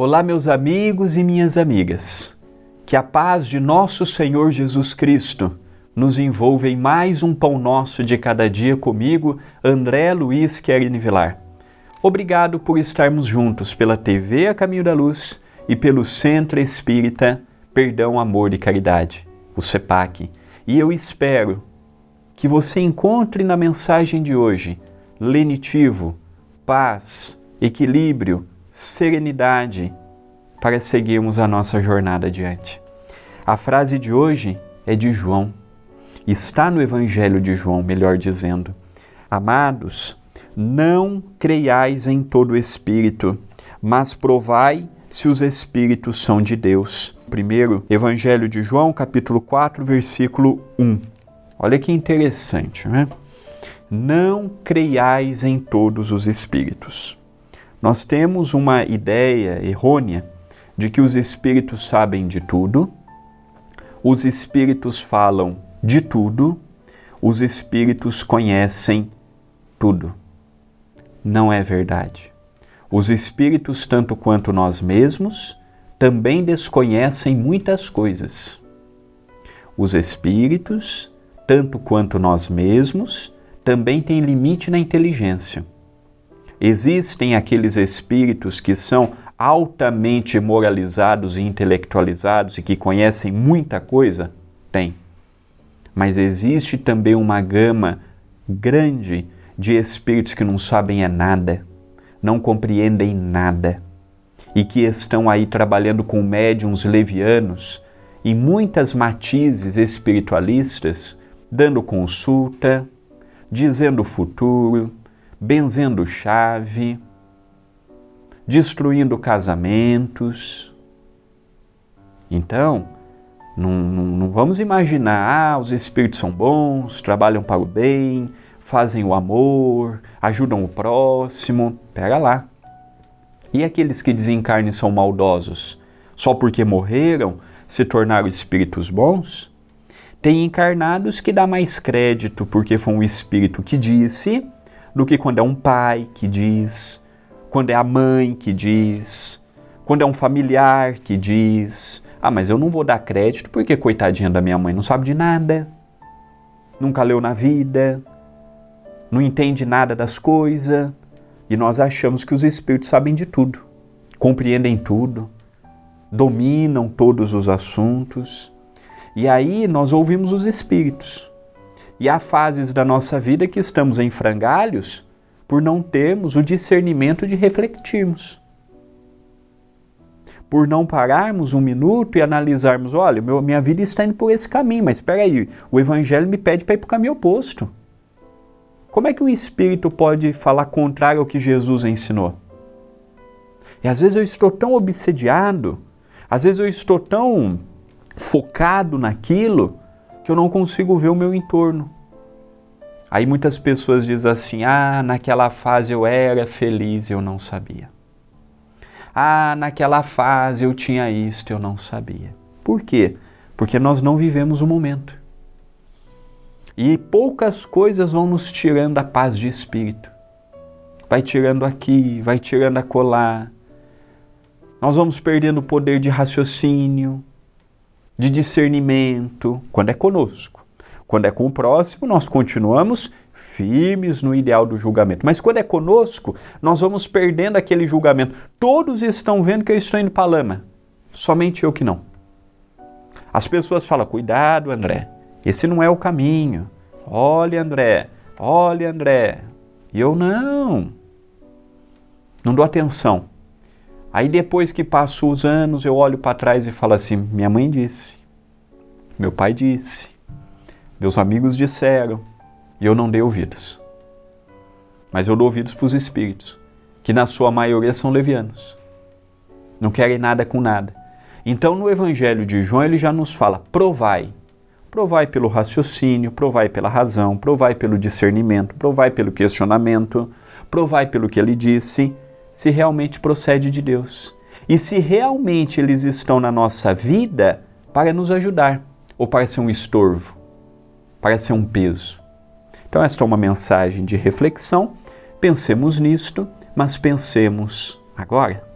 Olá, meus amigos e minhas amigas. Que a paz de nosso Senhor Jesus Cristo nos envolva em mais um pão nosso de cada dia comigo, André Luiz Querini Vilar. Obrigado por estarmos juntos pela TV A Caminho da Luz e pelo Centro Espírita Perdão, Amor e Caridade, o CEPAC. E eu espero que você encontre na mensagem de hoje lenitivo, paz, equilíbrio, serenidade para seguirmos a nossa jornada adiante. A frase de hoje é de João. Está no Evangelho de João, melhor dizendo. Amados, não creiais em todo espírito, mas provai se os espíritos são de Deus. Primeiro, Evangelho de João, capítulo 4, versículo 1. Olha que interessante, né? Não creiais em todos os espíritos. Nós temos uma ideia errônea de que os espíritos sabem de tudo, os espíritos falam de tudo, os espíritos conhecem tudo. Não é verdade. Os espíritos, tanto quanto nós mesmos, também desconhecem muitas coisas. Os espíritos, tanto quanto nós mesmos, também têm limite na inteligência. Existem aqueles espíritos que são altamente moralizados e intelectualizados e que conhecem muita coisa? Tem. Mas existe também uma gama grande de espíritos que não sabem é nada, não compreendem nada e que estão aí trabalhando com médiums levianos e muitas matizes espiritualistas, dando consulta, dizendo o futuro, benzendo chave, destruindo casamentos. Então, não, não, não, vamos imaginar, ah, os espíritos são bons, trabalham para o bem, fazem o amor, ajudam o próximo. Pera lá. E aqueles que desencarnem são maldosos, só porque morreram, se tornaram espíritos bons? Tem encarnados que dá mais crédito porque foi um espírito que disse do que quando é um pai que diz, quando é a mãe que diz, quando é um familiar que diz: Ah, mas eu não vou dar crédito porque, coitadinha da minha mãe, não sabe de nada, nunca leu na vida, não entende nada das coisas. E nós achamos que os espíritos sabem de tudo, compreendem tudo, dominam todos os assuntos. E aí nós ouvimos os espíritos. E há fases da nossa vida que estamos em frangalhos por não termos o discernimento de refletirmos. Por não pararmos um minuto e analisarmos, olha, meu, minha vida está indo por esse caminho, mas espera aí, o evangelho me pede para ir para o caminho oposto. Como é que um espírito pode falar contrário ao que Jesus ensinou? E às vezes eu estou tão obsediado, às vezes eu estou tão focado naquilo que eu não consigo ver o meu entorno. Aí muitas pessoas dizem assim: ah, naquela fase eu era feliz e eu não sabia. Ah, naquela fase eu tinha isto, eu não sabia. Por quê? Porque nós não vivemos o momento. E poucas coisas vão nos tirando a paz de espírito. Vai tirando aqui, vai tirando acolá. Nós vamos perdendo o poder de raciocínio, de discernimento, quando é conosco. Quando é com o próximo, nós continuamos firmes no ideal do julgamento. Mas quando é conosco, nós vamos perdendo aquele julgamento. Todos estão vendo que eu estou indo para a lama, somente eu que não. As pessoas falam: cuidado, André, esse não é o caminho. Olha, André, olha, André. E eu não. Não dou atenção. Aí depois que passam os anos, eu olho para trás e falo assim: minha mãe disse, meu pai disse, meus amigos disseram, e eu não dei ouvidos. Mas eu dou ouvidos para os espíritos, que na sua maioria são levianos. Não querem nada com nada. Então no Evangelho de João ele já nos fala: provai. Provai pelo raciocínio, provai pela razão, provai pelo discernimento, provai pelo questionamento, provai pelo que ele disse se realmente procede de Deus e se realmente eles estão na nossa vida para nos ajudar ou para ser um estorvo, para ser um peso. Então, esta é uma mensagem de reflexão. Pensemos nisto, mas pensemos agora.